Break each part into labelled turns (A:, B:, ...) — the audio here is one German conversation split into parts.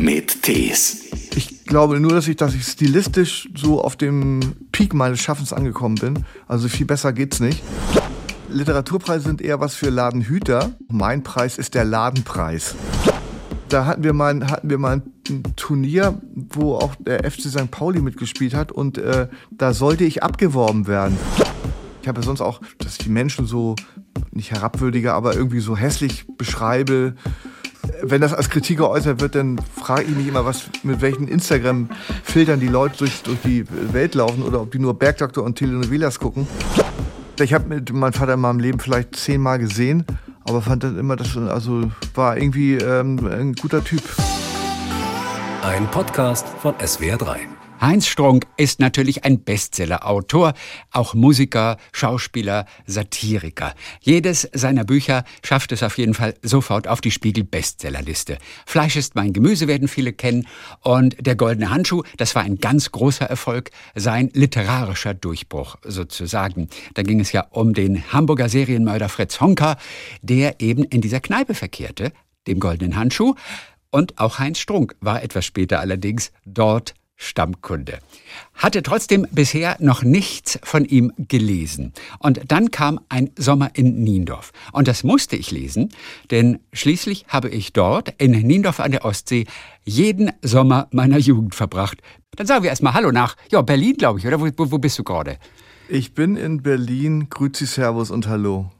A: mit Tees.
B: Ich glaube nur, dass ich, dass ich stilistisch so auf dem Peak meines Schaffens angekommen bin. Also viel besser geht's nicht. Literaturpreise sind eher was für Ladenhüter. Mein Preis ist der Ladenpreis. Da hatten wir mal, hatten wir mal ein Turnier, wo auch der FC St. Pauli mitgespielt hat und äh, da sollte ich abgeworben werden. Ich habe ja sonst auch, dass ich die Menschen so nicht herabwürdige, aber irgendwie so hässlich beschreibe. Wenn das als Kritik geäußert wird, dann frage ich mich immer, was mit welchen Instagram-Filtern die Leute durch, durch die Welt laufen oder ob die nur Bergdoktor und Telenovelas gucken. Ich habe mit meinem Vater in meinem Leben vielleicht zehnmal gesehen, aber fand dann immer, dass also war irgendwie ähm, ein guter Typ.
A: Ein Podcast von SWR3.
C: Heinz Strunk ist natürlich ein Bestsellerautor, auch Musiker, Schauspieler, Satiriker. Jedes seiner Bücher schafft es auf jeden Fall sofort auf die Spiegel-Bestsellerliste. Fleisch ist mein Gemüse werden viele kennen und Der goldene Handschuh, das war ein ganz großer Erfolg, sein literarischer Durchbruch sozusagen. Da ging es ja um den Hamburger Serienmörder Fritz Honka, der eben in dieser Kneipe verkehrte, dem goldenen Handschuh. Und auch Heinz Strunk war etwas später allerdings dort Stammkunde. Hatte trotzdem bisher noch nichts von ihm gelesen. Und dann kam ein Sommer in Niendorf. Und das musste ich lesen, denn schließlich habe ich dort in Niendorf an der Ostsee jeden Sommer meiner Jugend verbracht. Dann sagen wir erstmal Hallo nach, ja, Berlin, glaube ich, oder? Wo, wo, bist du gerade?
B: Ich bin in Berlin. Grüezi, Servus und Hallo.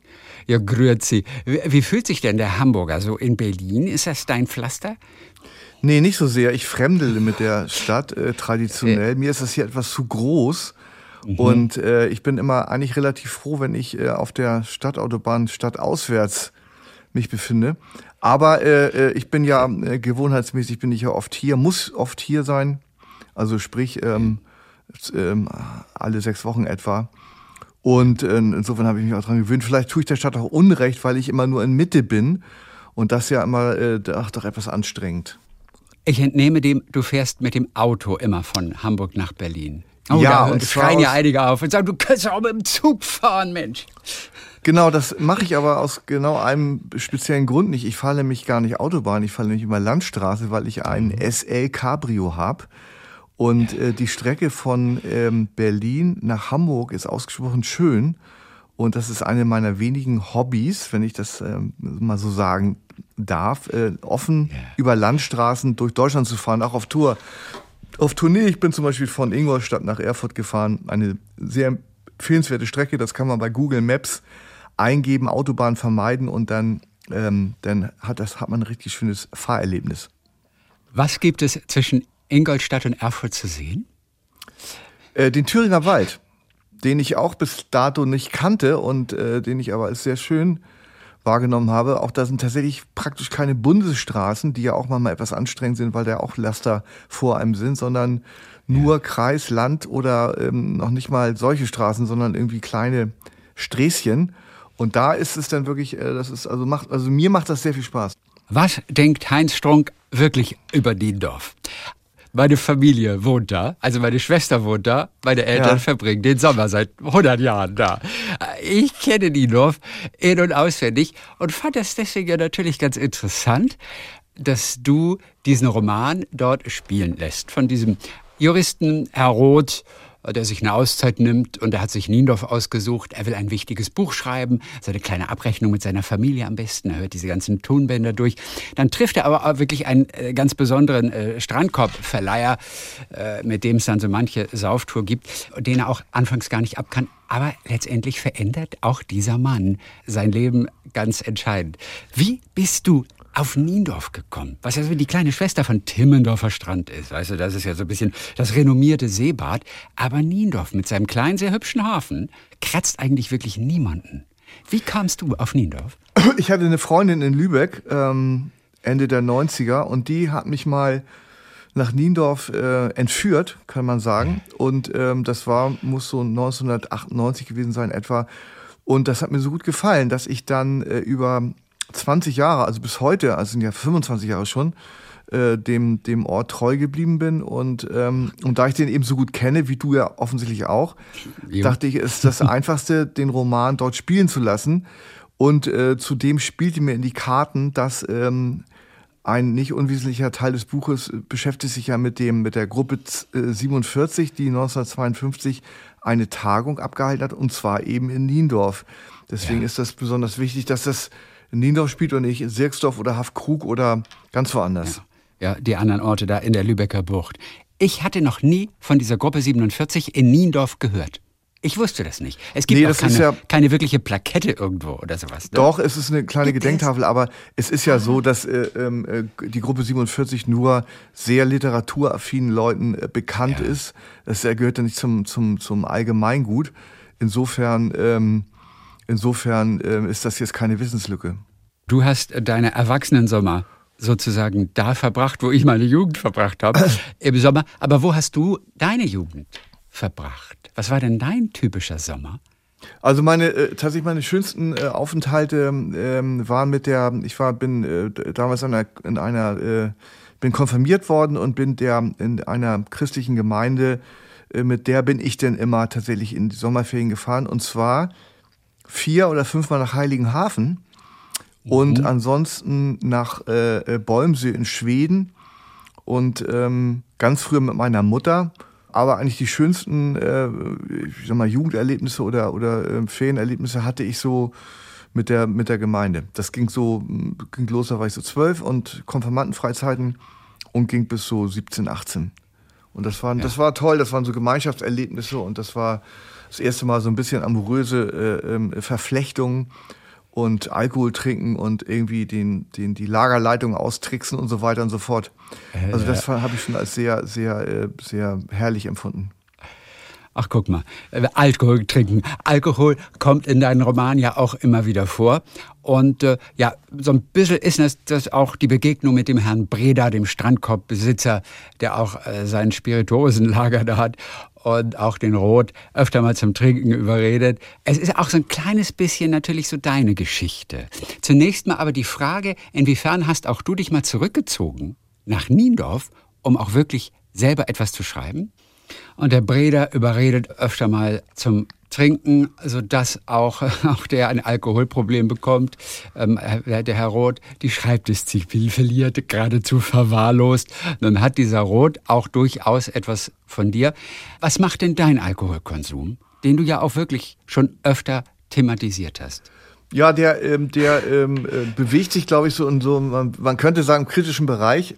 C: Ja, grüezi. Wie, wie fühlt sich denn der Hamburger so in Berlin? Ist das dein Pflaster?
B: Nee, nicht so sehr. Ich fremdele mit der Stadt äh, traditionell. Mir ist das hier etwas zu groß. Mhm. Und äh, ich bin immer eigentlich relativ froh, wenn ich äh, auf der Stadtautobahn stadtauswärts mich befinde. Aber äh, äh ich bin ja äh, gewohnheitsmäßig bin ich ja oft hier, muss oft hier sein. Also sprich ähm, ähm, alle sechs Wochen etwa. Und äh, insofern habe ich mich auch dran gewöhnt. Vielleicht tue ich der Stadt auch Unrecht, weil ich immer nur in Mitte bin. Und das ja immer äh, ach, doch etwas anstrengend.
C: Ich entnehme dem, du fährst mit dem Auto immer von Hamburg nach Berlin.
B: Oh, ja,
C: und es schreien ja einige auf und sagen, du kannst auch mit dem Zug fahren, Mensch.
B: Genau, das mache ich aber aus genau einem speziellen Grund nicht. Ich fahre nämlich gar nicht Autobahn, ich fahre nämlich immer Landstraße, weil ich ein mhm. SL Cabrio habe. Und äh, die Strecke von ähm, Berlin nach Hamburg ist ausgesprochen schön. Und das ist eine meiner wenigen Hobbys, wenn ich das ähm, mal so sagen darf, äh, offen yeah. über Landstraßen durch Deutschland zu fahren, auch auf Tour. Auf Tournee, ich bin zum Beispiel von Ingolstadt nach Erfurt gefahren, eine sehr empfehlenswerte Strecke, das kann man bei Google Maps eingeben, Autobahn vermeiden und dann, ähm, dann hat, das, hat man ein richtig schönes Fahrerlebnis.
C: Was gibt es zwischen Ingolstadt und Erfurt zu sehen?
B: Äh, den Thüringer Wald, den ich auch bis dato nicht kannte und äh, den ich aber als sehr schön wahrgenommen habe. Auch da sind tatsächlich praktisch keine Bundesstraßen, die ja auch manchmal etwas anstrengend sind, weil da auch Laster vor einem sind, sondern nur ja. Kreis, Land oder ähm, noch nicht mal solche Straßen, sondern irgendwie kleine Sträßchen. Und da ist es dann wirklich, äh, das ist also macht, also mir macht das sehr viel Spaß.
C: Was denkt Heinz Strunk wirklich über Diendorf? Meine Familie wohnt da, also meine Schwester wohnt da, meine Eltern ja. verbringen den Sommer seit 100 Jahren da. Ich kenne Niendorf in- und auswendig und fand das deswegen ja natürlich ganz interessant, dass du diesen Roman dort spielen lässt. Von diesem Juristen Herr Roth, der sich eine Auszeit nimmt und er hat sich Niendorf ausgesucht. Er will ein wichtiges Buch schreiben, so eine kleine Abrechnung mit seiner Familie am besten. Er hört diese ganzen Tonbänder durch. Dann trifft er aber auch wirklich einen äh, ganz besonderen äh, Strandkorbverleiher, äh, mit dem es dann so manche Sauftour gibt, den er auch anfangs gar nicht abkann. Aber letztendlich verändert auch dieser Mann sein Leben ganz entscheidend. Wie bist du auf Niendorf gekommen, was ja so die kleine Schwester von Timmendorfer Strand ist. Weißt du, das ist ja so ein bisschen das renommierte Seebad. Aber Niendorf mit seinem kleinen, sehr hübschen Hafen kratzt eigentlich wirklich niemanden. Wie kamst du auf Niendorf?
B: Ich hatte eine Freundin in Lübeck, ähm, Ende der 90er, und die hat mich mal nach Niendorf äh, entführt, kann man sagen. Und ähm, das war, muss so 1998 gewesen sein etwa. Und das hat mir so gut gefallen, dass ich dann äh, über 20 Jahre, also bis heute, also sind ja 25 Jahre schon, äh, dem, dem Ort treu geblieben bin. Und, ähm, und da ich den eben so gut kenne, wie du ja offensichtlich auch, ja. dachte ich, ist das Einfachste, den Roman dort spielen zu lassen. Und äh, zudem spielte mir in die Karten, dass ähm, ein nicht unwesentlicher Teil des Buches beschäftigt sich ja mit dem, mit der Gruppe 47, die 1952 eine Tagung abgehalten hat, und zwar eben in Niendorf. Deswegen ja. ist das besonders wichtig, dass das in Niendorf spielt und nicht in Sirksdorf oder Hafkrug oder ganz woanders.
C: Ja. ja, die anderen Orte da in der Lübecker Bucht. Ich hatte noch nie von dieser Gruppe 47 in Niendorf gehört. Ich wusste das nicht. Es gibt nee, auch keine, ja, keine, wirkliche Plakette irgendwo oder sowas.
B: Ne? Doch, es ist eine kleine gibt Gedenktafel, es? aber es ist ja so, dass äh, ähm, äh, die Gruppe 47 nur sehr literaturaffinen Leuten äh, bekannt ja. ist. Das gehört ja nicht zum, zum, zum Allgemeingut. Insofern, ähm, insofern äh, ist das jetzt keine Wissenslücke.
C: Du hast deine Erwachsenensommer sozusagen da verbracht, wo ich meine Jugend verbracht habe, im Sommer. Aber wo hast du deine Jugend verbracht? Was war denn dein typischer Sommer?
B: Also meine äh, tatsächlich meine schönsten äh, Aufenthalte ähm, waren mit der ich war bin äh, damals in einer, in einer äh, bin konfirmiert worden und bin der in einer christlichen Gemeinde äh, mit der bin ich denn immer tatsächlich in die Sommerferien gefahren und zwar vier oder fünfmal nach Heiligenhafen mhm. und ansonsten nach äh, Bolmsee in Schweden und ähm, ganz früher mit meiner Mutter aber eigentlich die schönsten, äh, ich sag mal, Jugenderlebnisse oder, oder äh, Ferienerlebnisse hatte ich so mit der, mit der Gemeinde. Das ging so, ging los, da war ich so zwölf und Konfirmandenfreizeiten und ging bis so 17, 18. Und das, waren, ja. das war toll, das waren so Gemeinschaftserlebnisse und das war das erste Mal so ein bisschen amoröse äh, ähm, Verflechtungen und Alkohol trinken und irgendwie den, den, die Lagerleitung austricksen und so weiter und so fort. Also das äh, habe ich schon als sehr, sehr, äh, sehr herrlich empfunden.
C: Ach, guck mal, Alkohol trinken. Alkohol kommt in deinen Roman ja auch immer wieder vor. Und äh, ja, so ein bisschen ist das, das auch die Begegnung mit dem Herrn Breda, dem Strandkorbbesitzer, der auch äh, sein Spirituosenlager da hat und auch den Rot öfter mal zum Trinken überredet. Es ist auch so ein kleines bisschen natürlich so deine Geschichte. Zunächst mal aber die Frage, inwiefern hast auch du dich mal zurückgezogen nach Niendorf, um auch wirklich selber etwas zu schreiben? Und der Breder überredet öfter mal zum Trinken, sodass auch, auch der ein Alkoholproblem bekommt. Ähm, der Herr Roth die Schreibdisziplin verliert, geradezu verwahrlost. Dann hat dieser Roth auch durchaus etwas von dir. Was macht denn dein Alkoholkonsum, den du ja auch wirklich schon öfter thematisiert hast?
B: Ja, der, ähm, der ähm, äh, bewegt sich, glaube ich, so in so, man, man könnte sagen, kritischen Bereich.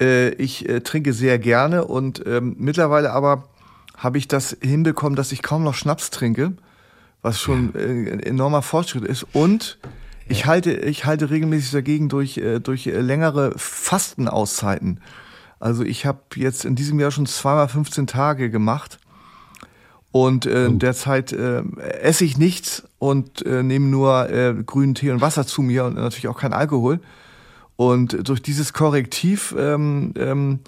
B: Äh, ich äh, trinke sehr gerne und ähm, mittlerweile aber habe ich das hinbekommen, dass ich kaum noch Schnaps trinke, was schon äh, ein enormer Fortschritt ist. Und ich halte, ich halte regelmäßig dagegen durch, äh, durch äh, längere Fastenauszeiten. Also ich habe jetzt in diesem Jahr schon zweimal 15 Tage gemacht. Und äh, in der Zeit äh, esse ich nichts und äh, nehme nur äh, grünen Tee und Wasser zu mir und natürlich auch kein Alkohol. Und durch dieses Korrektiv ähm, ähm,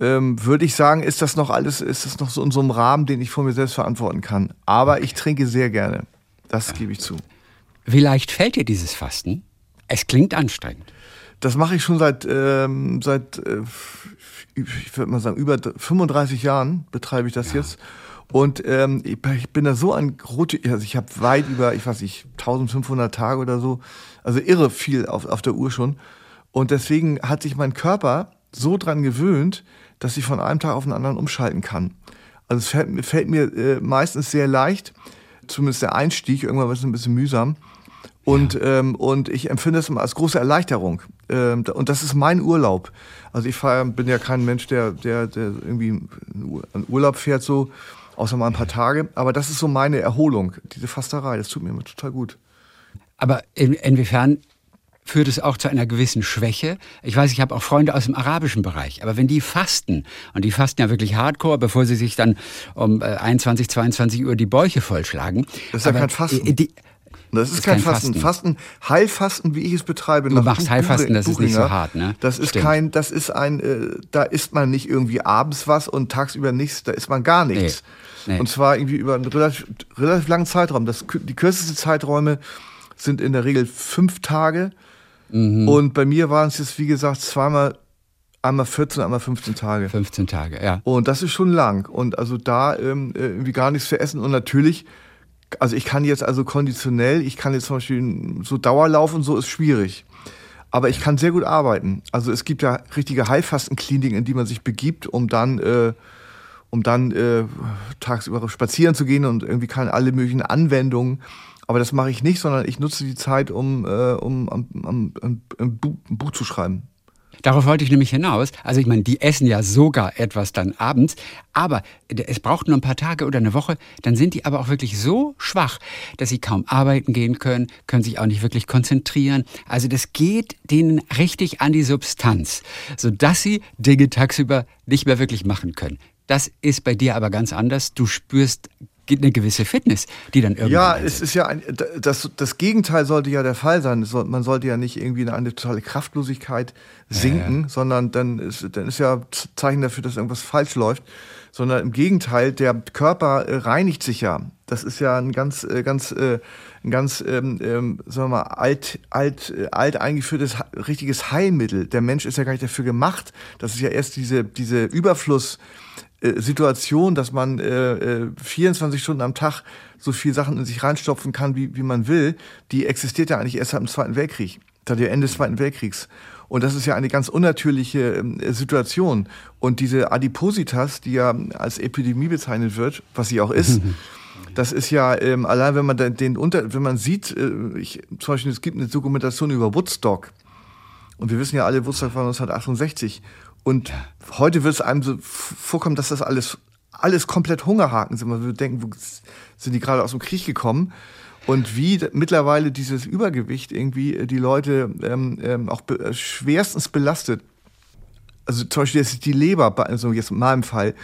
B: ähm, würde ich sagen, ist das noch alles, ist das noch so in so einem Rahmen, den ich vor mir selbst verantworten kann. Aber ich trinke sehr gerne. Das gebe ich zu.
C: Wie leicht fällt dir dieses Fasten? Es klingt anstrengend.
B: Das mache ich schon seit, ähm, seit äh, ich würde mal sagen, über 35 Jahren betreibe ich das ja. jetzt. Und ähm, ich, ich bin da so an rote, also ich habe weit über, ich weiß nicht, 1500 Tage oder so, also irre viel auf, auf der Uhr schon. Und deswegen hat sich mein Körper so dran gewöhnt, dass ich von einem Tag auf den anderen umschalten kann. Also es fällt, fällt mir äh, meistens sehr leicht, zumindest der Einstieg, irgendwann wird es ein bisschen mühsam. Und, ja. ähm, und ich empfinde es immer als große Erleichterung. Ähm, und das ist mein Urlaub. Also ich fahr, bin ja kein Mensch, der, der, der irgendwie einen Urlaub fährt, so, außer mal ein paar Tage. Aber das ist so meine Erholung, diese Fasterei. Das tut mir immer total gut.
C: Aber in, inwiefern führt es auch zu einer gewissen Schwäche. Ich weiß, ich habe auch Freunde aus dem arabischen Bereich, aber wenn die fasten, und die fasten ja wirklich hardcore, bevor sie sich dann um 21, äh, 22 Uhr die Bäuche vollschlagen.
B: Das ist ja kein Fasten. Die, das ist, ist kein, kein Fasten. Fasten. Heilfasten, wie ich es betreibe.
C: Du machst Heilfasten, das ist nicht so hart, ne?
B: Das ist Stimmt. kein, das ist ein, äh, da isst man nicht irgendwie abends was und tagsüber nichts, da isst man gar nichts. Nee. Nee. Und zwar irgendwie über einen relativ, relativ langen Zeitraum. Das, die kürzesten Zeiträume sind in der Regel fünf Tage. Mhm. Und bei mir waren es jetzt, wie gesagt, zweimal, einmal 14, einmal 15 Tage.
C: 15 Tage, ja.
B: Und das ist schon lang. Und also da ähm, äh, irgendwie gar nichts zu essen. Und natürlich, also ich kann jetzt also konditionell, ich kann jetzt zum Beispiel so Dauerlauf und so ist schwierig. Aber ich kann sehr gut arbeiten. Also es gibt ja richtige Heilfastenkliniken, in die man sich begibt, um dann, äh, um dann äh, tagsüber spazieren zu gehen und irgendwie kann alle möglichen Anwendungen. Aber das mache ich nicht, sondern ich nutze die Zeit, um, äh, um um, um, um, ein Buch zu schreiben.
C: Darauf wollte ich nämlich hinaus. Also ich meine, die essen ja sogar etwas dann abends, aber es braucht nur ein paar Tage oder eine Woche, dann sind die aber auch wirklich so schwach, dass sie kaum arbeiten gehen können, können sich auch nicht wirklich konzentrieren. Also das geht denen richtig an die Substanz, sodass sie Dinge tagsüber nicht mehr wirklich machen können. Das ist bei dir aber ganz anders. Du spürst eine gewisse Fitness, die dann irgendwann.
B: Ja, es ist ja ein, das, das Gegenteil sollte ja der Fall sein. Man sollte ja nicht irgendwie in eine totale Kraftlosigkeit sinken, ja. sondern dann ist, dann ist ja Zeichen dafür, dass irgendwas falsch läuft. Sondern im Gegenteil, der Körper äh, reinigt sich ja. Das ist ja ein ganz, äh, ganz, äh, ein ganz, ähm, ähm, sagen wir mal, alt, alt, alt eingeführtes richtiges Heilmittel. Der Mensch ist ja gar nicht dafür gemacht. Das ist ja erst diese, diese Überfluss, Situation, dass man äh, 24 äh, Stunden am Tag so viel Sachen in sich reinstopfen kann, wie, wie man will, die existiert ja eigentlich erst seit dem Zweiten Weltkrieg, seit dem Ende des Zweiten Weltkriegs. Und das ist ja eine ganz unnatürliche äh, Situation. Und diese Adipositas, die ja als Epidemie bezeichnet wird, was sie auch ist, das ist ja ähm, allein, wenn man den unter, wenn man sieht, äh, ich, zum Beispiel es gibt eine Dokumentation über Woodstock. Und wir wissen ja alle, Woodstock war 1968. Und heute wird es einem so vorkommen, dass das alles, alles komplett Hungerhaken sind. Man würde denken, wo sind die gerade aus dem Krieg gekommen? Und wie mittlerweile dieses Übergewicht irgendwie äh, die Leute ähm, ähm, auch be äh, schwerstens belastet. Also zum Beispiel ist die Leber, also jetzt in meinem Fall,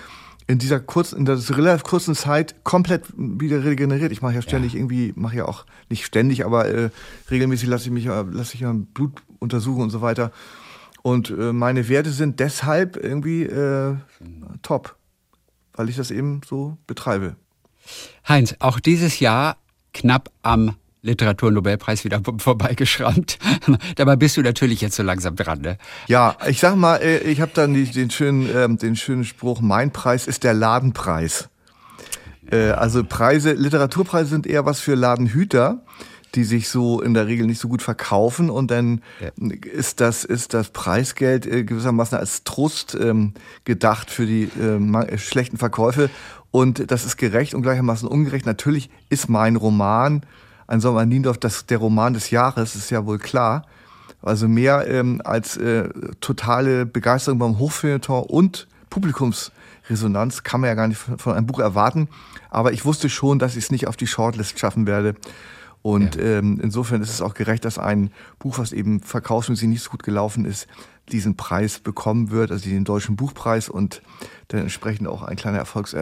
B: in dieser kurzen, in dieser relativ kurzen Zeit komplett wieder regeneriert. Ich mache ja ständig ja. irgendwie, mache ja auch nicht ständig, aber äh, regelmäßig lasse ich mich, lasse ich ja Blut untersuchen und so weiter. Und äh, meine Werte sind deshalb irgendwie äh, top, weil ich das eben so betreibe.
C: Heinz, auch dieses Jahr knapp am Literaturnobelpreis wieder vorbeigeschrammt. Dabei bist du natürlich jetzt so langsam dran, ne?
B: Ja, ich sag mal, äh, ich habe dann den schönen, ähm, den schönen Spruch: Mein Preis ist der Ladenpreis. Äh, also Preise, Literaturpreise sind eher was für Ladenhüter die sich so in der Regel nicht so gut verkaufen und dann ja. ist das ist das Preisgeld äh, gewissermaßen als Trost ähm, gedacht für die äh, schlechten Verkäufe und das ist gerecht und gleichermaßen ungerecht. Natürlich ist mein Roman ein Sommer in Niendorf das der Roman des Jahres, ist ja wohl klar. Also mehr ähm, als äh, totale Begeisterung beim Hochfeuilleton und Publikumsresonanz kann man ja gar nicht von, von einem Buch erwarten. Aber ich wusste schon, dass ich es nicht auf die Shortlist schaffen werde. Und ja. ähm, insofern ist es auch gerecht, dass ein Buch, was eben verkaufsmäßig nicht so gut gelaufen ist, diesen Preis bekommen wird, also den deutschen Buchpreis und dann entsprechend auch ein kleiner Erfolgs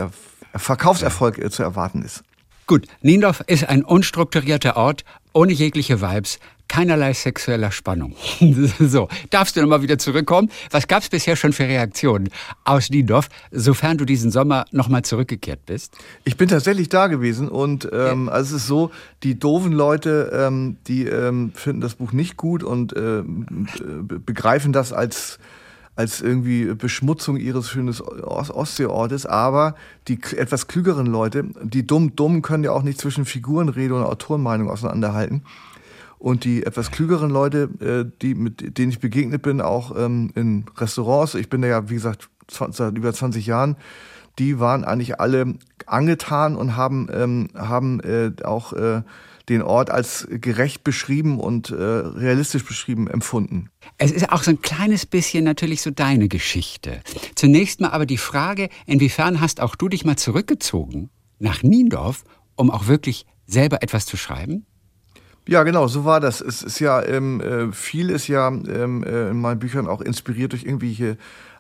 B: Verkaufserfolg ja. Äh, zu erwarten ist.
C: Gut, Niendorf ist ein unstrukturierter Ort ohne jegliche Vibes, keinerlei sexueller Spannung. so, darfst du nochmal wieder zurückkommen? Was gab es bisher schon für Reaktionen aus Niendorf, sofern du diesen Sommer nochmal zurückgekehrt bist?
B: Ich bin tatsächlich da gewesen und ähm, ja. also es ist so, die doofen Leute, ähm, die ähm, finden das Buch nicht gut und ähm, begreifen das als als irgendwie Beschmutzung ihres schönen Ostseeortes, aber die etwas klügeren Leute, die dumm dumm können ja auch nicht zwischen Figurenrede und Autorenmeinung auseinanderhalten. Und die etwas klügeren Leute, äh, die, mit denen ich begegnet bin, auch ähm, in Restaurants, ich bin da ja, wie gesagt, seit über 20 Jahren, die waren eigentlich alle angetan und haben, ähm, haben äh, auch äh, den Ort als gerecht beschrieben und äh, realistisch beschrieben empfunden.
C: Es ist auch so ein kleines bisschen natürlich so deine Geschichte. Zunächst mal aber die Frage, inwiefern hast auch du dich mal zurückgezogen nach Niendorf, um auch wirklich selber etwas zu schreiben?
B: Ja, genau, so war das. Es ist ja, ähm, äh, viel ist ja ähm, äh, in meinen Büchern auch inspiriert durch irgendwelche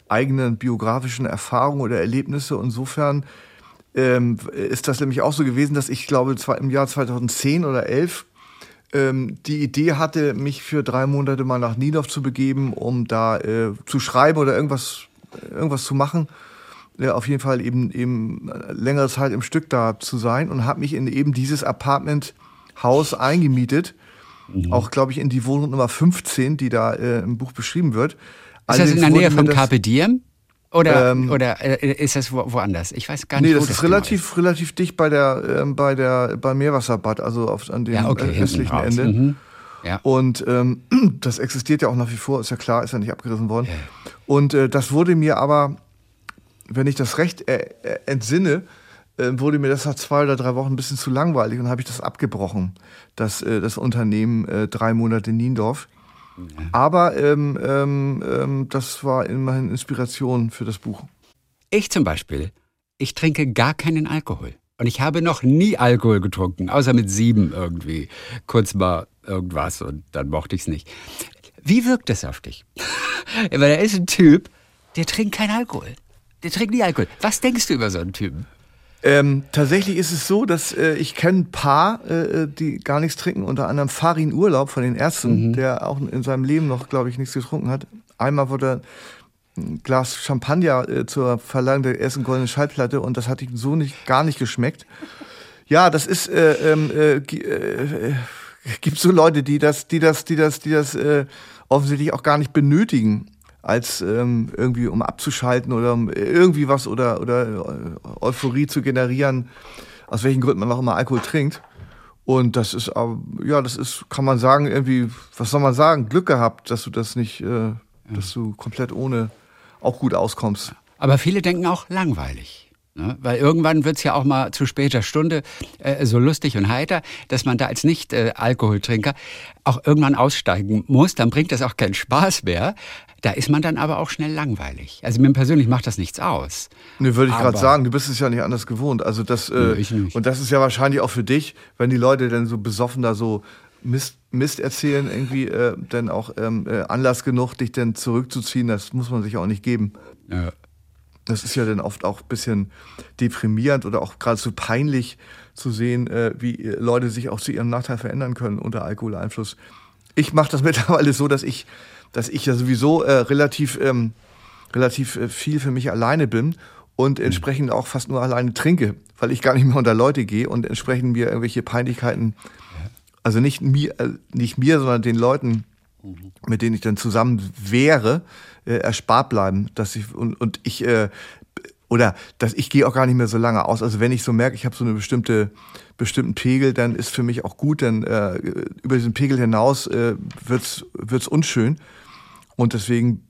B: eigenen biografischen Erfahrungen oder Erlebnisse. Insofern ähm, ist das nämlich auch so gewesen, dass ich glaube, im Jahr 2010 oder 11 ähm, die Idee hatte, mich für drei Monate mal nach Niedorf zu begeben, um da äh, zu schreiben oder irgendwas, irgendwas zu machen. Ja, auf jeden Fall eben, eben längere Zeit im Stück da zu sein und habe mich in eben dieses Apartment-Haus eingemietet. Mhm. Auch, glaube ich, in die Wohnung Nummer 15, die da äh, im Buch beschrieben wird.
C: Ist das in der Nähe von Carpe Diem? Oder, ähm, oder äh, ist das wo, woanders? Ich weiß gar nicht.
B: Nee, das, das ist relativ, ist. relativ dicht bei der, äh, bei der, beim Meerwasserbad, also auf, an dem ja, okay, östlichen Ende. Mhm. Ja. Und ähm, das existiert ja auch nach wie vor, ist ja klar, ist ja nicht abgerissen worden. Ja. Und äh, das wurde mir aber, wenn ich das recht äh, äh entsinne, äh, wurde mir das nach zwei oder drei Wochen ein bisschen zu langweilig und habe ich das abgebrochen, das, äh, das Unternehmen äh, drei Monate Niendorf. Ja. Aber ähm, ähm, ähm, das war immerhin Inspiration für das Buch.
C: Ich zum Beispiel, ich trinke gar keinen Alkohol. Und ich habe noch nie Alkohol getrunken, außer mit sieben irgendwie. Kurz mal irgendwas und dann mochte ich es nicht. Wie wirkt das auf dich? Weil da ist ein Typ, der trinkt keinen Alkohol. Der trinkt nie Alkohol. Was denkst du über so einen Typen?
B: Ähm, tatsächlich ist es so, dass äh, ich kenne ein paar, äh, die gar nichts trinken, unter anderem Farin Urlaub von den Ärzten, mhm. der auch in seinem Leben noch, glaube ich, nichts getrunken hat. Einmal wurde ein Glas Champagner äh, zur Verleihung der ersten goldenen Schallplatte und das hat ihm so nicht, gar nicht geschmeckt. Ja, das ist, äh, ähm, äh, äh, gibt so Leute, die das, die das, die das, die das äh, offensichtlich auch gar nicht benötigen als ähm, irgendwie um abzuschalten oder um irgendwie was oder, oder äh, Euphorie zu generieren, aus welchen Gründen man auch immer Alkohol trinkt. Und das ist, ja, das ist, kann man sagen, irgendwie, was soll man sagen, Glück gehabt, dass du das nicht, äh, dass du komplett ohne auch gut auskommst.
C: Aber viele denken auch langweilig. Ne? Weil irgendwann wird es ja auch mal zu später Stunde äh, so lustig und heiter, dass man da als Nicht-Alkoholtrinker äh, auch irgendwann aussteigen muss. Dann bringt das auch keinen Spaß mehr. Da ist man dann aber auch schnell langweilig. Also mir persönlich macht das nichts aus.
B: Ne, würde ich gerade sagen, du bist es ja nicht anders gewohnt. Also das, äh, und das ist ja wahrscheinlich auch für dich, wenn die Leute dann so besoffen da so Mist, Mist erzählen, irgendwie äh, dann auch ähm, äh, Anlass genug, dich dann zurückzuziehen, das muss man sich auch nicht geben. Ja. Das ist ja dann oft auch ein bisschen deprimierend oder auch geradezu peinlich zu sehen, äh, wie Leute sich auch zu ihrem Nachteil verändern können unter Alkoholeinfluss. Ich mache das mittlerweile so, dass ich, dass ich ja sowieso äh, relativ, ähm, relativ äh, viel für mich alleine bin und mhm. entsprechend auch fast nur alleine trinke, weil ich gar nicht mehr unter Leute gehe und entsprechend mir irgendwelche Peinlichkeiten, also nicht mir, äh, nicht mir, sondern den Leuten, mit denen ich dann zusammen wäre, äh, erspart bleiben, dass ich und, und ich äh, oder dass ich gehe auch gar nicht mehr so lange aus. Also wenn ich so merke, ich habe so eine bestimmte bestimmten Pegel, dann ist für mich auch gut, denn äh, über diesen Pegel hinaus äh, wird's wird's unschön und deswegen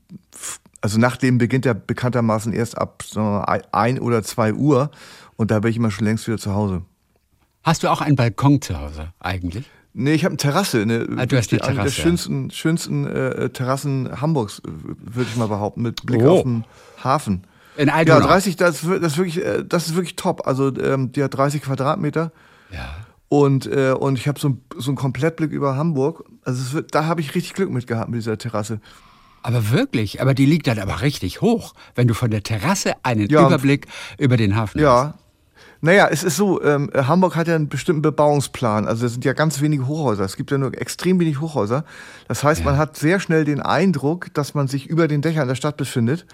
B: also nachdem beginnt er bekanntermaßen erst ab so ein oder zwei Uhr und da bin ich immer schon längst wieder zu Hause.
C: Hast du auch einen Balkon zu Hause eigentlich?
B: Nee, ich habe eine Terrasse. Eine,
C: ah, du hast die Terrasse.
B: Eine der schönsten, schönsten äh, Terrassen Hamburgs, würde ich mal behaupten, mit Blick oh. auf den Hafen.
C: In Altona.
B: Ja, 30, das, das, ist wirklich, äh, das ist wirklich top. Also ähm, die hat 30 Quadratmeter.
C: Ja.
B: Und, äh, und ich habe so, so einen Komplettblick über Hamburg. Also wird, da habe ich richtig Glück mit gehabt mit dieser Terrasse.
C: Aber wirklich, aber die liegt dann aber richtig hoch, wenn du von der Terrasse einen ja, Überblick über den Hafen
B: ja, hast. Naja, es ist so, ähm, Hamburg hat ja einen bestimmten Bebauungsplan. Also es sind ja ganz wenige Hochhäuser. Es gibt ja nur extrem wenig Hochhäuser. Das heißt, ja. man hat sehr schnell den Eindruck, dass man sich über den Dächern der Stadt befindet.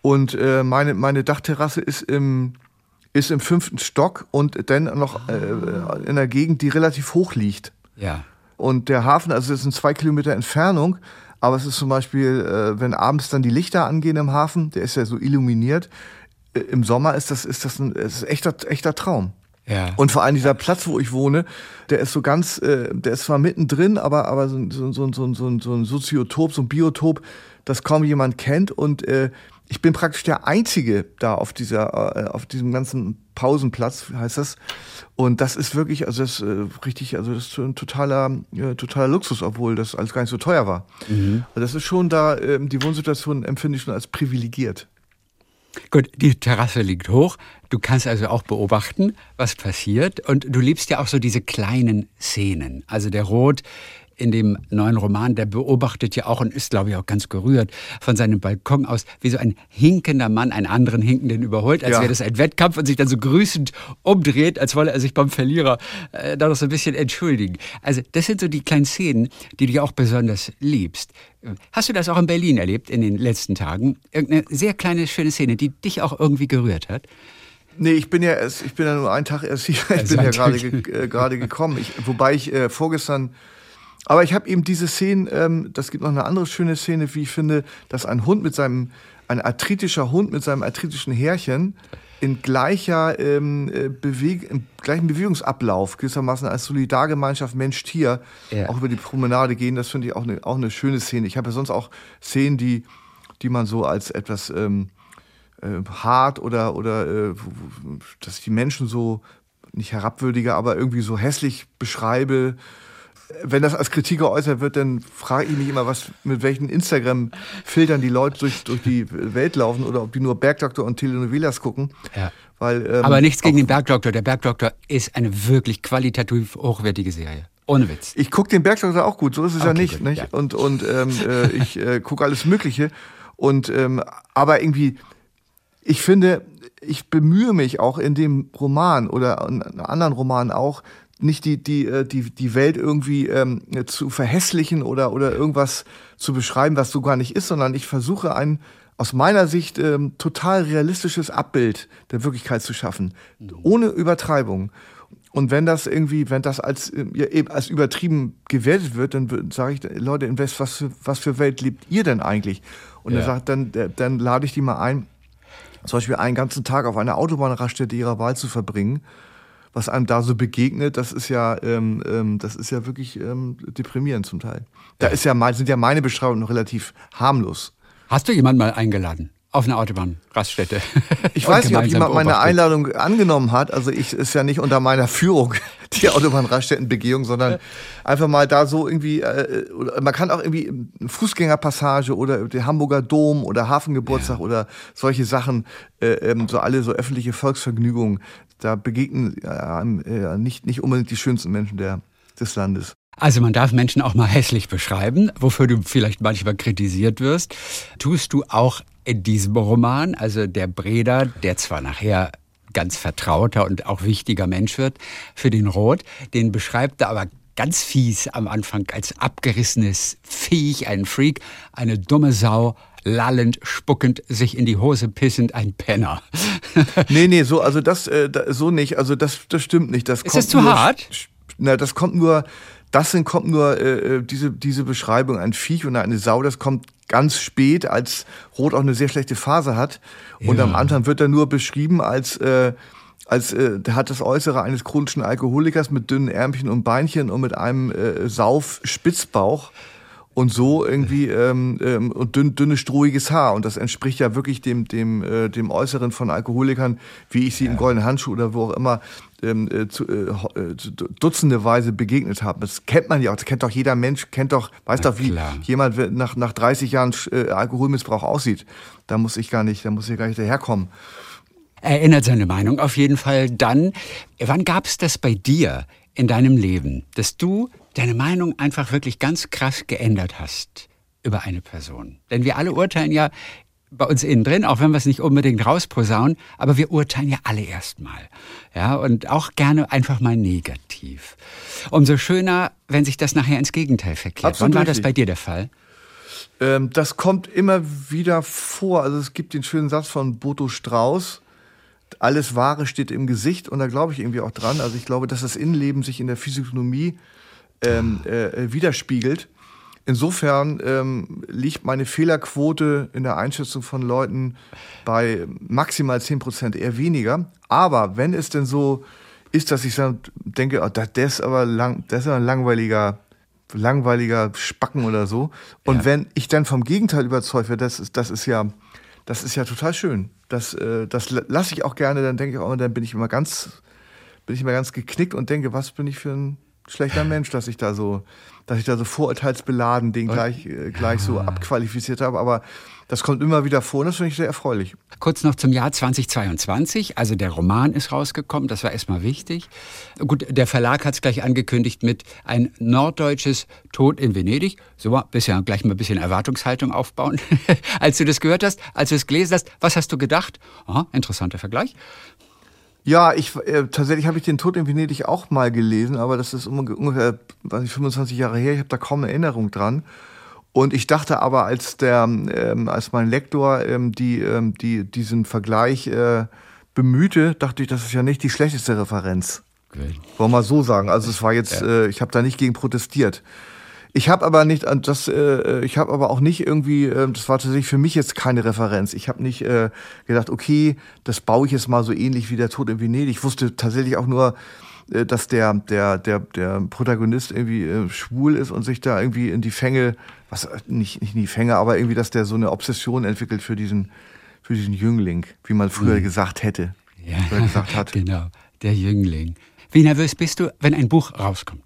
B: Und äh, meine, meine Dachterrasse ist im, ist im fünften Stock und dann noch äh, in der Gegend, die relativ hoch liegt.
C: Ja.
B: Und der Hafen, also es sind zwei Kilometer Entfernung, aber es ist zum Beispiel, äh, wenn abends dann die Lichter angehen im Hafen, der ist ja so illuminiert, im Sommer ist das, ist das ein, ist echter, echter Traum.
C: Ja.
B: Und vor allem dieser Platz, wo ich wohne, der ist so ganz, äh, der ist zwar mittendrin, aber, aber so, so, so, so, so, so ein Soziotop, so ein Biotop, das kaum jemand kennt. Und äh, ich bin praktisch der Einzige da auf dieser, äh, auf diesem ganzen Pausenplatz, heißt das. Und das ist wirklich, also das ist äh, richtig, also das ist ein totaler, äh, totaler Luxus, obwohl das alles gar nicht so teuer war. Mhm. Also das ist schon da, äh, die Wohnsituation empfinde ich schon als privilegiert.
C: Gut, die Terrasse liegt hoch. Du kannst also auch beobachten, was passiert. Und du liebst ja auch so diese kleinen Szenen. Also der Rot in dem neuen Roman, der beobachtet ja auch und ist, glaube ich, auch ganz gerührt von seinem Balkon aus, wie so ein hinkender Mann einen anderen Hinkenden überholt, als ja. wäre das ein Wettkampf und sich dann so grüßend umdreht, als wolle er sich beim Verlierer äh, da noch so ein bisschen entschuldigen. Also das sind so die kleinen Szenen, die du auch besonders liebst. Hast du das auch in Berlin erlebt in den letzten Tagen? Irgendeine sehr kleine, schöne Szene, die dich auch irgendwie gerührt hat?
B: Nee, ich bin ja erst, ich bin ja nur einen Tag erst hier. Ich bin ja gerade ge, äh, gekommen. Ich, wobei ich äh, vorgestern aber ich habe eben diese Szene, ähm, das gibt noch eine andere schöne Szene, wie ich finde, dass ein Hund mit seinem, ein arthritischer Hund mit seinem arthritischen Härchen in gleicher ähm, äh, Beweg im gleichen Bewegungsablauf, gewissermaßen als Solidargemeinschaft Mensch-Tier, ja. auch über die Promenade gehen. Das finde ich auch eine auch eine schöne Szene. Ich habe ja sonst auch Szenen, die, die man so als etwas ähm, äh, hart oder, oder äh, dass die Menschen so nicht herabwürdiger, aber irgendwie so hässlich beschreibe wenn das als Kritik geäußert wird, dann frage ich mich immer, was mit welchen Instagram-Filtern die Leute durch, durch die Welt laufen oder ob die nur Bergdoktor und Telenovelas gucken.
C: Ja. Weil, ähm, Aber nichts gegen den Bergdoktor. Der Bergdoktor ist eine wirklich qualitativ hochwertige Serie. Ohne Witz.
B: Ich gucke den Bergdoktor auch gut, so ist es okay, ja nicht. nicht? Ja. Und, und ähm, äh, ich äh, gucke alles Mögliche. Und ähm, aber irgendwie, ich finde, ich bemühe mich auch in dem Roman oder in anderen Romanen auch, nicht die, die, äh, die, die Welt irgendwie ähm, zu verhässlichen oder, oder irgendwas zu beschreiben, was so gar nicht ist, sondern ich versuche ein aus meiner Sicht ähm, total realistisches Abbild der Wirklichkeit zu schaffen, ohne Übertreibung. Und wenn das irgendwie, wenn das als, ja, als übertrieben gewertet wird, dann sage ich, Leute, in was, was, für, was für Welt lebt ihr denn eigentlich? Und ja. er sagt, dann, dann lade ich die mal ein, zum Beispiel einen ganzen Tag auf einer Autobahnraststätte ihrer Wahl zu verbringen was einem da so begegnet, das ist ja, ähm, ähm, das ist ja wirklich ähm, deprimierend zum Teil. Da ist ja, sind ja meine Beschreibungen noch relativ harmlos.
C: Hast du jemanden mal eingeladen? Auf eine Autobahnraststätte.
B: Ich weiß nicht, ob jemand meine Einladung angenommen hat. Also ich ist ja nicht unter meiner Führung die Autobahnraststättenbegehung, sondern einfach mal da so irgendwie. Äh, man kann auch irgendwie Fußgängerpassage oder der Hamburger Dom oder Hafengeburtstag ja. oder solche Sachen, äh, ähm, so alle so öffentliche Volksvergnügungen. Da begegnen äh, nicht nicht unbedingt die schönsten Menschen der, des Landes.
C: Also man darf Menschen auch mal hässlich beschreiben, wofür du vielleicht manchmal kritisiert wirst. Tust du auch in diesem Roman, also der Breda, der zwar nachher ganz vertrauter und auch wichtiger Mensch wird für den Rot, den beschreibt er aber ganz fies am Anfang als abgerissenes Viech, ein Freak, eine dumme Sau, lallend, spuckend, sich in die Hose pissend, ein Penner.
B: nee, nee, so, also das, äh, so nicht, also das, das stimmt nicht. Das
C: Ist das zu hart?
B: Na, das kommt nur das sind, kommt nur äh, äh, diese, diese Beschreibung, ein Viech und eine Sau, das kommt ganz spät, als Rot auch eine sehr schlechte Phase hat. Und ja. am Anfang wird er nur beschrieben als, äh, als äh, hat das Äußere eines chronischen Alkoholikers mit dünnen Ärmchen und Beinchen und mit einem äh, Sauf-Spitzbauch und so irgendwie ähm, ähm, und dünn, dünnes, strohiges Haar. Und das entspricht ja wirklich dem, dem, äh, dem Äußeren von Alkoholikern, wie ich sie ja. im Goldenen Handschuh oder wo auch immer ähm, äh, zu, äh, äh dutzende Weise begegnet habe. Das kennt man ja auch, das kennt doch jeder Mensch, kennt doch, weiß Na, doch, wie klar. jemand nach, nach 30 Jahren äh, Alkoholmissbrauch aussieht. Da muss ich gar nicht, da muss ich gar nicht daherkommen.
C: Erinnert seine Meinung auf jeden Fall dann. Wann gab es das bei dir in deinem Leben, dass du deine Meinung einfach wirklich ganz krass geändert hast über eine Person. Denn wir alle urteilen ja bei uns innen drin, auch wenn wir es nicht unbedingt rausposaunen, aber wir urteilen ja alle erstmal. Ja, und auch gerne einfach mal negativ. Umso schöner, wenn sich das nachher ins Gegenteil verkehrt. Absolut Wann war das bei dir der Fall?
B: Ähm, das kommt immer wieder vor. Also es gibt den schönen Satz von Boto Strauß. Alles Wahre steht im Gesicht und da glaube ich irgendwie auch dran. Also ich glaube, dass das Innenleben sich in der Physiognomie ähm, äh, widerspiegelt. Insofern ähm, liegt meine Fehlerquote in der Einschätzung von Leuten bei maximal 10 Prozent, eher weniger. Aber wenn es denn so ist, dass ich dann denke, oh, das ist aber lang, das ist ein langweiliger, langweiliger Spacken oder so. Und ja. wenn ich dann vom Gegenteil überzeugt werde, das ist, das ist ja, das ist ja total schön. Das, äh, das lasse ich auch gerne. Dann denke ich auch, dann bin ich immer ganz, bin ich immer ganz geknickt und denke, was bin ich für ein schlechter Mensch, dass ich da so, dass ich da so vorurteilsbeladen den gleich, äh, gleich so abqualifiziert habe. Aber das kommt immer wieder vor und das finde ich sehr erfreulich.
C: Kurz noch zum Jahr 2022. Also der Roman ist rausgekommen, das war erstmal wichtig. Gut, der Verlag hat es gleich angekündigt mit ein norddeutsches Tod in Venedig. So, bisher gleich mal ein bisschen Erwartungshaltung aufbauen. als du das gehört hast, als du es gelesen hast, was hast du gedacht? Aha, interessanter Vergleich.
B: Ja, ich äh, tatsächlich habe ich den Tod in Venedig auch mal gelesen, aber das ist ungefähr weiß ich, 25 Jahre her. Ich habe da kaum Erinnerung dran. Und ich dachte aber, als der, ähm, als mein Lektor ähm, die, ähm, die diesen Vergleich äh, bemühte, dachte ich, das ist ja nicht die schlechteste Referenz. Okay. Wollen wir mal so sagen. Also es war jetzt, ja. äh, ich habe da nicht gegen protestiert. Ich habe aber nicht, das, äh, ich habe aber auch nicht irgendwie, äh, das war tatsächlich für mich jetzt keine Referenz. Ich habe nicht äh, gedacht, okay, das baue ich jetzt mal so ähnlich wie der Tod in Venedig. Ich wusste tatsächlich auch nur, dass der, der, der, der Protagonist irgendwie äh, schwul ist und sich da irgendwie in die Fänge, was äh, nicht, nicht in die Fänge, aber irgendwie, dass der so eine Obsession entwickelt für diesen, für diesen Jüngling, wie man früher mhm. gesagt hätte.
C: Ja, oder gesagt hat. genau, der Jüngling. Wie nervös bist du, wenn ein Buch rauskommt?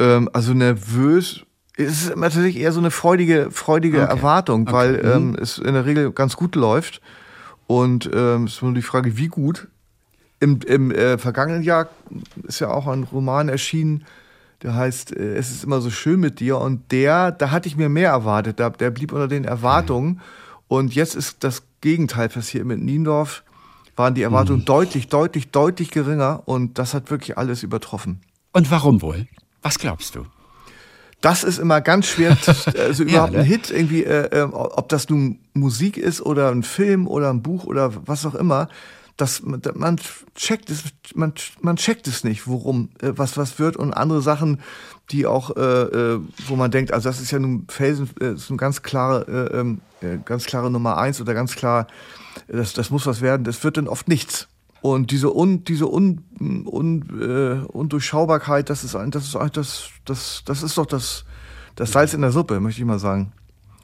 B: Ähm, also nervös es ist natürlich eher so eine freudige, freudige okay. Erwartung, okay. weil mhm. ähm, es in der Regel ganz gut läuft. Und ähm, es ist nur die Frage, wie gut. Im, im äh, vergangenen Jahr ist ja auch ein Roman erschienen, der heißt äh, Es ist immer so schön mit dir. Und der, da hatte ich mir mehr erwartet. Der, der blieb unter den Erwartungen. Mhm. Und jetzt ist das Gegenteil passiert mit Niendorf. Waren die Erwartungen mhm. deutlich, deutlich, deutlich geringer. Und das hat wirklich alles übertroffen.
C: Und warum wohl? Was glaubst du?
B: Das ist immer ganz schwer, also überhaupt ja, ne? ein Hit, irgendwie, äh, äh, ob das nun Musik ist oder ein Film oder ein Buch oder was auch immer. Das, man checkt es, man, man checkt es nicht, worum, äh, was, was wird und andere Sachen, die auch, äh, äh, wo man denkt, also das ist ja nun Felsen, äh, ist eine ganz klare, äh, ähm, äh, ganz klare Nummer eins oder ganz klar, das, das muss was werden, das wird dann oft nichts. Und diese, un, diese un, un, äh, Undurchschaubarkeit, das ist, ein, das, ist, das, das, das ist doch das, das Salz in der Suppe, möchte ich mal sagen.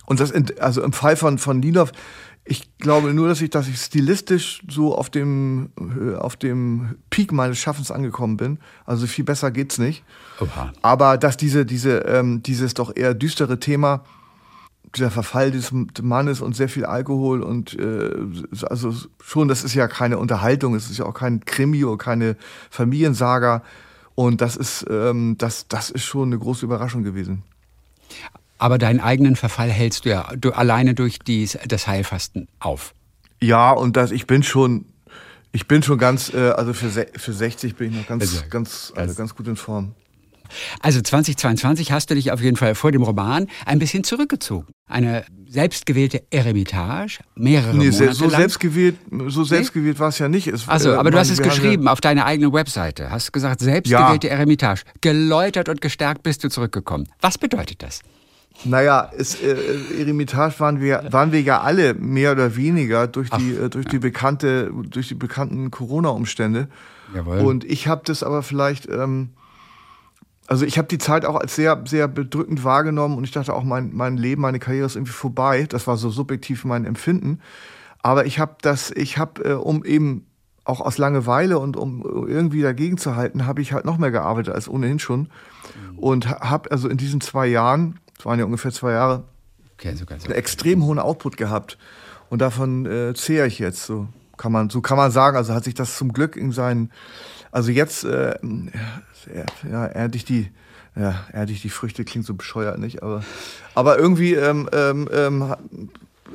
B: Und das, also im Fall von, von Linov, ich glaube nur, dass ich, dass ich stilistisch so auf dem, auf dem Peak meines Schaffens angekommen bin. Also viel besser geht's nicht. Oha. Aber dass diese, diese, ähm, dieses doch eher düstere Thema, dieser Verfall des Mannes und sehr viel Alkohol und äh, also schon, das ist ja keine Unterhaltung, es ist ja auch kein Krimi oder keine Familiensaga und das ist, ähm, das, das ist schon eine große Überraschung gewesen.
C: Aber deinen eigenen Verfall hältst du ja du, alleine durch dies, das Heilfasten auf.
B: Ja, und das, ich bin schon, ich bin schon ganz, äh, also für, für 60 bin ich noch ganz, also, ganz, also ganz gut in Form.
C: Also 2022 hast du dich auf jeden Fall vor dem Roman ein bisschen zurückgezogen. Eine selbstgewählte Eremitage, mehrere nee, Monate
B: so lang. Selbstgewählt, so selbstgewählt nee? war es ja nicht. Es,
C: also, aber äh, du hast es geschrieben auf deiner eigenen Webseite. Hast gesagt, selbstgewählte ja. Eremitage. Geläutert und gestärkt bist du zurückgekommen. Was bedeutet das?
B: Naja, es, äh, Eremitage waren wir, waren wir ja alle mehr oder weniger durch die, Ach, äh, durch die bekannte, durch die bekannten Corona-Umstände. Und ich habe das aber vielleicht ähm, also ich habe die Zeit auch als sehr, sehr bedrückend wahrgenommen und ich dachte auch, mein, mein Leben, meine Karriere ist irgendwie vorbei. Das war so subjektiv mein Empfinden. Aber ich habe das, ich habe, äh, um eben auch aus Langeweile und um irgendwie dagegen zu halten, habe ich halt noch mehr gearbeitet als ohnehin schon. Und habe also in diesen zwei Jahren, das waren ja ungefähr zwei Jahre, okay, so einen extrem hohen Output gehabt. Und davon äh, zehre ich jetzt. So kann man, so kann man sagen. Also hat sich das zum Glück in seinen, also jetzt äh, ja, ernte ich die, ja, ernte ich die Früchte, klingt so bescheuert, nicht? Aber, aber irgendwie ähm, ähm, ähm,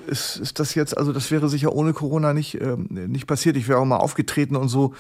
B: ist, ist das jetzt, also das wäre sicher ohne Corona nicht, ähm, nicht passiert. Ich wäre auch mal aufgetreten und so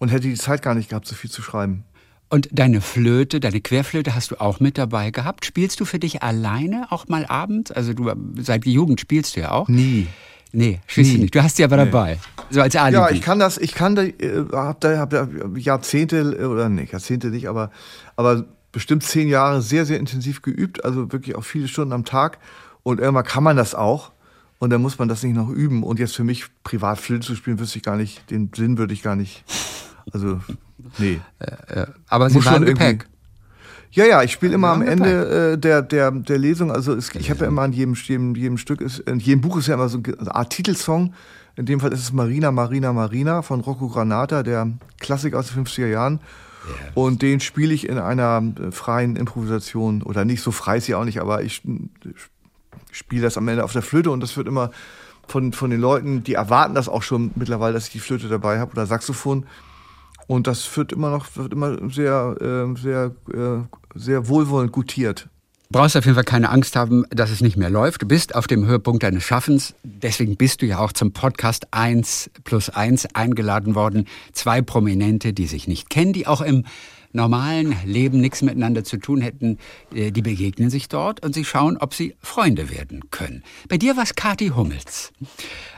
B: und hätte die Zeit gar nicht gehabt, so viel zu schreiben.
C: Und deine Flöte, deine Querflöte hast du auch mit dabei gehabt. Spielst du für dich alleine auch mal abends? Also du seit Jugend spielst du ja auch.
B: Nie.
C: Nee, spielst du nicht. Du hast sie aber nee. dabei. So als Alibi.
B: Ja, ich kann das, ich kann da, äh, hab da, hab da Jahrzehnte, oder nicht, Jahrzehnte nicht, aber, aber bestimmt zehn Jahre sehr, sehr intensiv geübt, also wirklich auch viele Stunden am Tag. Und irgendwann kann man das auch. Und dann muss man das nicht noch üben. Und jetzt für mich privat Flöte zu spielen, wüsste ich gar nicht, den Sinn würde ich gar nicht. Also, nee.
C: Äh, äh, aber Sie waren Gepäck.
B: Ja, ja, ich spiele immer am Ende äh, der, der, der Lesung, also es, ich habe ja immer an jedem, jedem, jedem Stück, ist, in jedem Buch ist ja immer so eine Art Titelsong. In dem Fall ist es Marina, Marina, Marina von Rocco Granata, der Klassiker aus den 50er Jahren. Yeah. Und den spiele ich in einer äh, freien Improvisation, oder nicht so frei ist sie auch nicht, aber ich spiele das am Ende auf der Flöte und das wird immer von, von den Leuten, die erwarten das auch schon mittlerweile, dass ich die Flöte dabei habe oder Saxophon. Und das wird immer noch wird immer sehr, äh, sehr, äh, sehr wohlwollend gutiert.
C: Du brauchst auf jeden Fall keine Angst haben, dass es nicht mehr läuft. Du bist auf dem Höhepunkt deines Schaffens. Deswegen bist du ja auch zum Podcast 1 plus 1 eingeladen worden. Zwei Prominente, die sich nicht kennen, die auch im normalen Leben nichts miteinander zu tun hätten, äh, die begegnen sich dort und sie schauen, ob sie Freunde werden können. Bei dir war es Kathi Hummels.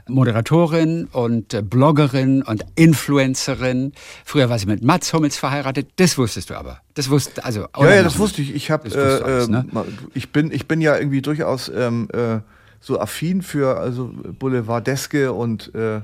C: Moderatorin und äh, Bloggerin und Influencerin. Früher war sie mit Mats Hummels verheiratet. Das wusstest du aber. Das wusste also.
B: Ja, ja, das wusste ich. Ich habe, äh, ne? ich bin, ich bin ja irgendwie durchaus ähm, äh, so affin für also Boulevardeske und äh,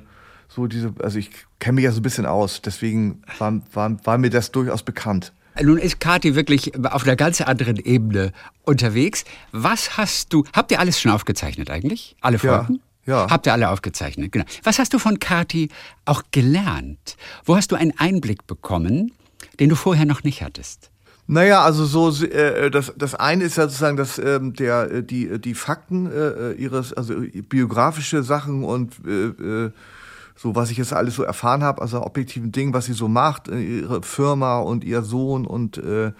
B: so diese. Also ich kenne mich ja so ein bisschen aus. Deswegen war, war, war mir das durchaus bekannt.
C: Nun ist Kathi wirklich auf einer ganz anderen Ebene unterwegs. Was hast du, habt ihr alles schon aufgezeichnet eigentlich? Alle Folgen?
B: Ja, ja.
C: Habt ihr alle aufgezeichnet, genau. Was hast du von Kathi auch gelernt? Wo hast du einen Einblick bekommen, den du vorher noch nicht hattest?
B: Naja, also so äh, das, das eine ist ja sozusagen, dass ähm, der äh, die die Fakten äh, ihres also biografische Sachen und äh, äh so was ich jetzt alles so erfahren habe, also objektiven Dingen, was sie so macht, äh, ihre Firma und ihr Sohn und äh,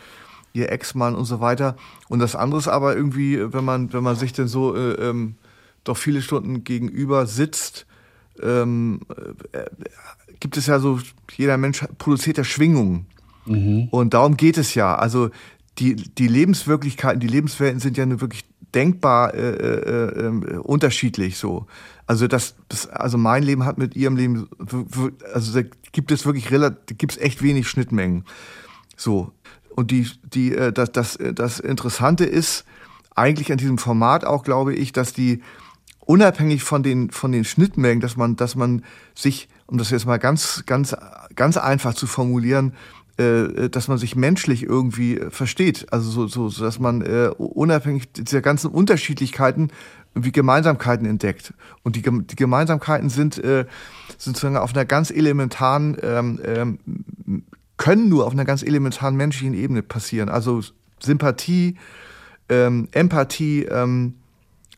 B: ihr Ex-Mann und so weiter. Und das andere ist aber irgendwie, wenn man, wenn man sich denn so äh, ähm, doch viele Stunden gegenüber sitzt, ähm, äh, gibt es ja so, jeder Mensch produziert ja Schwingungen. Mhm. Und darum geht es ja. Also die, die Lebenswirklichkeiten, die Lebenswelten sind ja nur wirklich denkbar äh, äh, äh, unterschiedlich so. Also das, das, also mein Leben hat mit ihrem Leben, also gibt es wirklich relativ, gibt es echt wenig Schnittmengen. So und die, die, äh, das, das, das Interessante ist eigentlich an diesem Format auch, glaube ich, dass die unabhängig von den von den Schnittmengen, dass man, dass man sich, um das jetzt mal ganz, ganz, ganz einfach zu formulieren, äh, dass man sich menschlich irgendwie versteht. Also so, so, so dass man äh, unabhängig dieser ganzen Unterschiedlichkeiten wie Gemeinsamkeiten entdeckt. Und die, die Gemeinsamkeiten sind, äh, sind sozusagen auf einer ganz elementaren, ähm, ähm, können nur auf einer ganz elementaren menschlichen Ebene passieren. Also Sympathie, ähm, Empathie, ähm,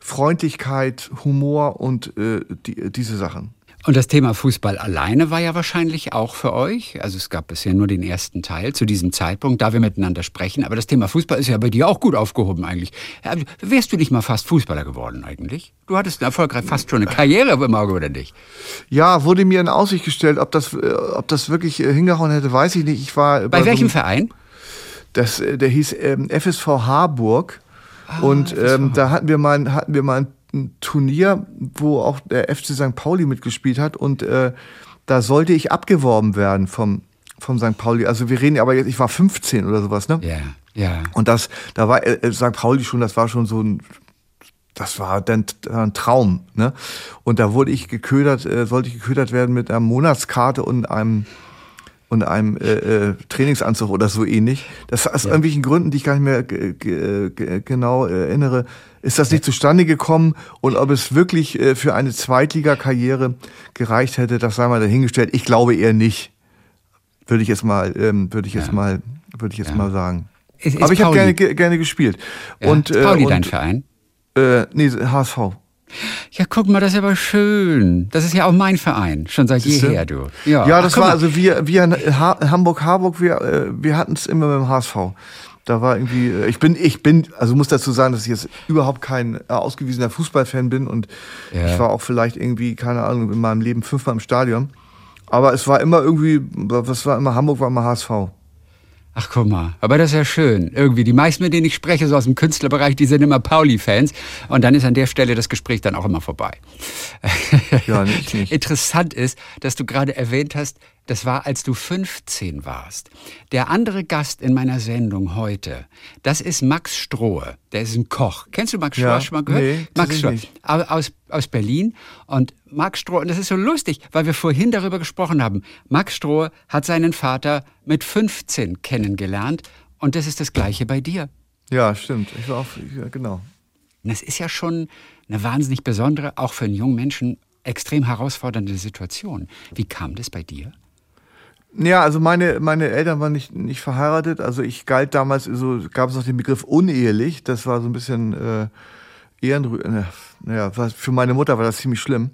B: Freundlichkeit, Humor und äh, die, diese Sachen.
C: Und das Thema Fußball alleine war ja wahrscheinlich auch für euch. Also es gab bisher nur den ersten Teil zu diesem Zeitpunkt, da wir miteinander sprechen. Aber das Thema Fußball ist ja bei dir auch gut aufgehoben eigentlich. Wärst du nicht mal fast Fußballer geworden eigentlich? Du hattest erfolgreich fast schon eine Karriere im Auge, oder nicht?
B: Ja, wurde mir in Aussicht gestellt. Ob das, äh, ob das wirklich äh, hingehauen hätte, weiß ich nicht. Ich war
C: bei, bei welchem so Verein?
B: Das, äh, der hieß ähm, FSV Harburg. Ah, und ähm, da hatten wir mal, hatten wir mal ein ein Turnier, wo auch der FC St. Pauli mitgespielt hat und äh, da sollte ich abgeworben werden vom, vom St. Pauli. Also wir reden aber jetzt, ich war 15 oder sowas, ne?
C: Ja, ja.
B: Und das, da war äh, St. Pauli schon, das war schon so ein, das war dann ein Traum, ne? Und da wurde ich geködert, äh, sollte ich geködert werden mit einer Monatskarte und einem und einem äh, äh, Trainingsanzug oder so ähnlich. Das aus ja. irgendwelchen Gründen, die ich gar nicht mehr genau erinnere, ist das nicht zustande gekommen und ob es wirklich äh, für eine Zweitligakarriere gereicht hätte, das sei mal dahingestellt. Ich glaube eher nicht. Würde ich jetzt mal, ähm, würde ich jetzt ja. mal, würde ich jetzt ja. mal sagen. Ist, ist Aber ich habe gerne, gerne gespielt.
C: Ja. Und, äh, Pauli und, dein Verein?
B: Äh, nee, HSV.
C: Ja, guck mal, das ist aber schön. Das ist ja auch mein Verein, schon seit jeher, du.
B: Ja, ja das Ach, war also wir, wir in Hamburg-Harburg, wir, äh, wir hatten es immer mit dem HSV. Da war irgendwie, äh, ich bin, ich bin, also muss dazu sagen, dass ich jetzt überhaupt kein äh, ausgewiesener Fußballfan bin und ja. ich war auch vielleicht irgendwie, keine Ahnung, in meinem Leben fünfmal im Stadion. Aber es war immer irgendwie, was war immer Hamburg, war immer HSV.
C: Ach, guck mal. Aber das ist ja schön. Irgendwie, die meisten, mit denen ich spreche, so aus dem Künstlerbereich, die sind immer Pauli-Fans. Und dann ist an der Stelle das Gespräch dann auch immer vorbei.
B: Ja, nicht, nicht.
C: Interessant ist, dass du gerade erwähnt hast, das war, als du 15 warst. Der andere Gast in meiner Sendung heute, das ist Max Strohe. Der ist ein Koch. Kennst du Max Strohe? Ja, schon mal gehört?
B: Nee,
C: Max Strohe. Aus, aus Berlin. Und Max Strohe, und das ist so lustig, weil wir vorhin darüber gesprochen haben. Max Strohe hat seinen Vater mit 15 kennengelernt. Und das ist das Gleiche bei dir.
B: Ja, stimmt. Ich war auch, ja, genau.
C: Und das ist ja schon eine wahnsinnig besondere, auch für einen jungen Menschen, extrem herausfordernde Situation. Wie kam das bei dir?
B: Ja, also meine, meine Eltern waren nicht, nicht verheiratet. Also ich galt damals, so gab es auch den Begriff unehelich. Das war so ein bisschen äh, ehrenrührig. Äh, naja, für meine Mutter war das ziemlich schlimm.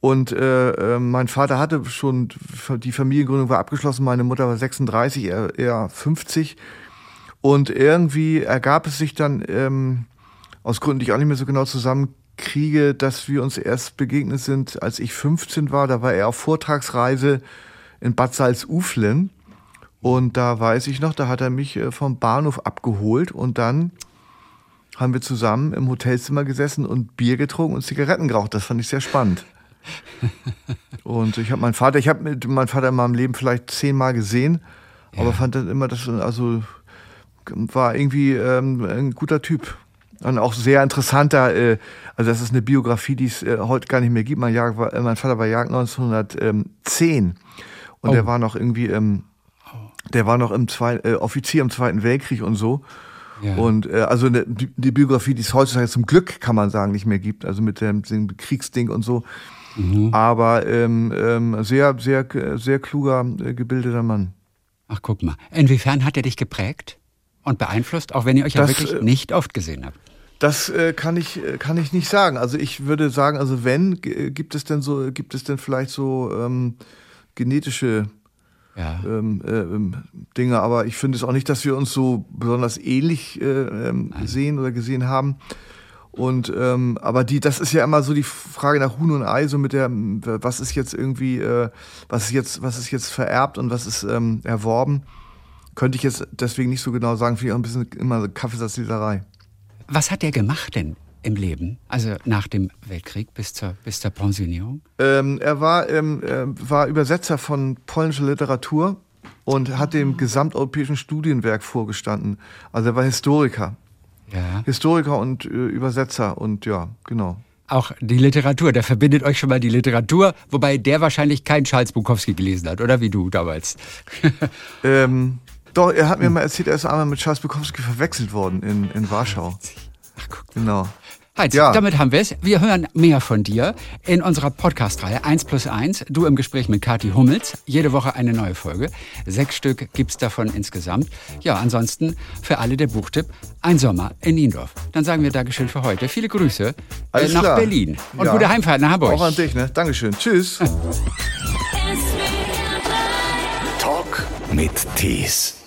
B: Und äh, äh, mein Vater hatte schon, die Familiengründung war abgeschlossen, meine Mutter war 36, er, er 50. Und irgendwie ergab es sich dann, ähm, aus Gründen, die ich auch nicht mehr so genau zusammenkriege, dass wir uns erst begegnet sind, als ich 15 war. Da war er auf Vortragsreise in Bad Salzuflen. Und da weiß ich noch, da hat er mich äh, vom Bahnhof abgeholt und dann haben wir zusammen im Hotelzimmer gesessen und Bier getrunken und Zigaretten geraucht. Das fand ich sehr spannend. Und ich habe meinen Vater, ich habe meinen Vater in meinem Leben vielleicht zehnmal gesehen, ja. aber fand dann immer, dass also war irgendwie ähm, ein guter Typ. Und auch sehr interessanter, äh, also das ist eine Biografie, die es äh, heute gar nicht mehr gibt. Mein, Jahr äh, mein Vater war Jahr 1910 und oh. der war noch irgendwie, ähm, der war noch im Zwei, äh, Offizier im Zweiten Weltkrieg und so. Ja. Und äh, also eine, die, die Biografie, die es heutzutage zum Glück, kann man sagen, nicht mehr gibt, also mit dem, dem Kriegsding und so. Mhm. Aber ähm, ähm, sehr, sehr, sehr kluger, äh, gebildeter Mann.
C: Ach, guck mal. Inwiefern hat er dich geprägt und beeinflusst, auch wenn ihr euch das, ja wirklich äh, nicht oft gesehen habt?
B: Das äh, kann ich äh, kann ich nicht sagen. Also ich würde sagen, also wenn gibt es denn so gibt es denn vielleicht so ähm, genetische ja. ähm, äh, ähm, Dinge, aber ich finde es auch nicht, dass wir uns so besonders ähnlich äh, ähm, sehen oder gesehen haben. Und ähm, aber die, das ist ja immer so die Frage nach Huhn und Ei, so mit der, was ist jetzt irgendwie, äh, was ist jetzt, was ist jetzt vererbt und was ist ähm, erworben, könnte ich jetzt deswegen nicht so genau sagen. Finde ich auch ein bisschen immer Kaffeesatzleserei.
C: Was hat der gemacht denn im Leben, also nach dem Weltkrieg bis zur, bis zur Pensionierung?
B: Ähm, er war, ähm, war Übersetzer von polnischer Literatur und hat dem gesamteuropäischen Studienwerk vorgestanden. Also er war Historiker. Ja. Historiker und äh, Übersetzer und ja, genau.
C: Auch die Literatur, der verbindet euch schon mal die Literatur, wobei der wahrscheinlich keinen Charles Bukowski gelesen hat, oder wie du damals?
B: ähm, doch, er hat mir mal erzählt, er ist einmal mit Charles Bukowski verwechselt worden in, in Warschau. Ach, guck. Genau.
C: Heinz, ja. damit haben wir es. Wir hören mehr von dir in unserer Podcast-Reihe 1 plus 1. Du im Gespräch mit Kathi Hummels. Jede Woche eine neue Folge. Sechs Stück gibt es davon insgesamt. Ja, ansonsten für alle der Buchtipp Ein Sommer in Niendorf. Dann sagen wir Dankeschön für heute. Viele Grüße äh, nach klar. Berlin. Und ja. gute Heimfahrt nach Hamburg.
B: Auch an dich, ne? Dankeschön. Tschüss.
A: Talk mit Tees.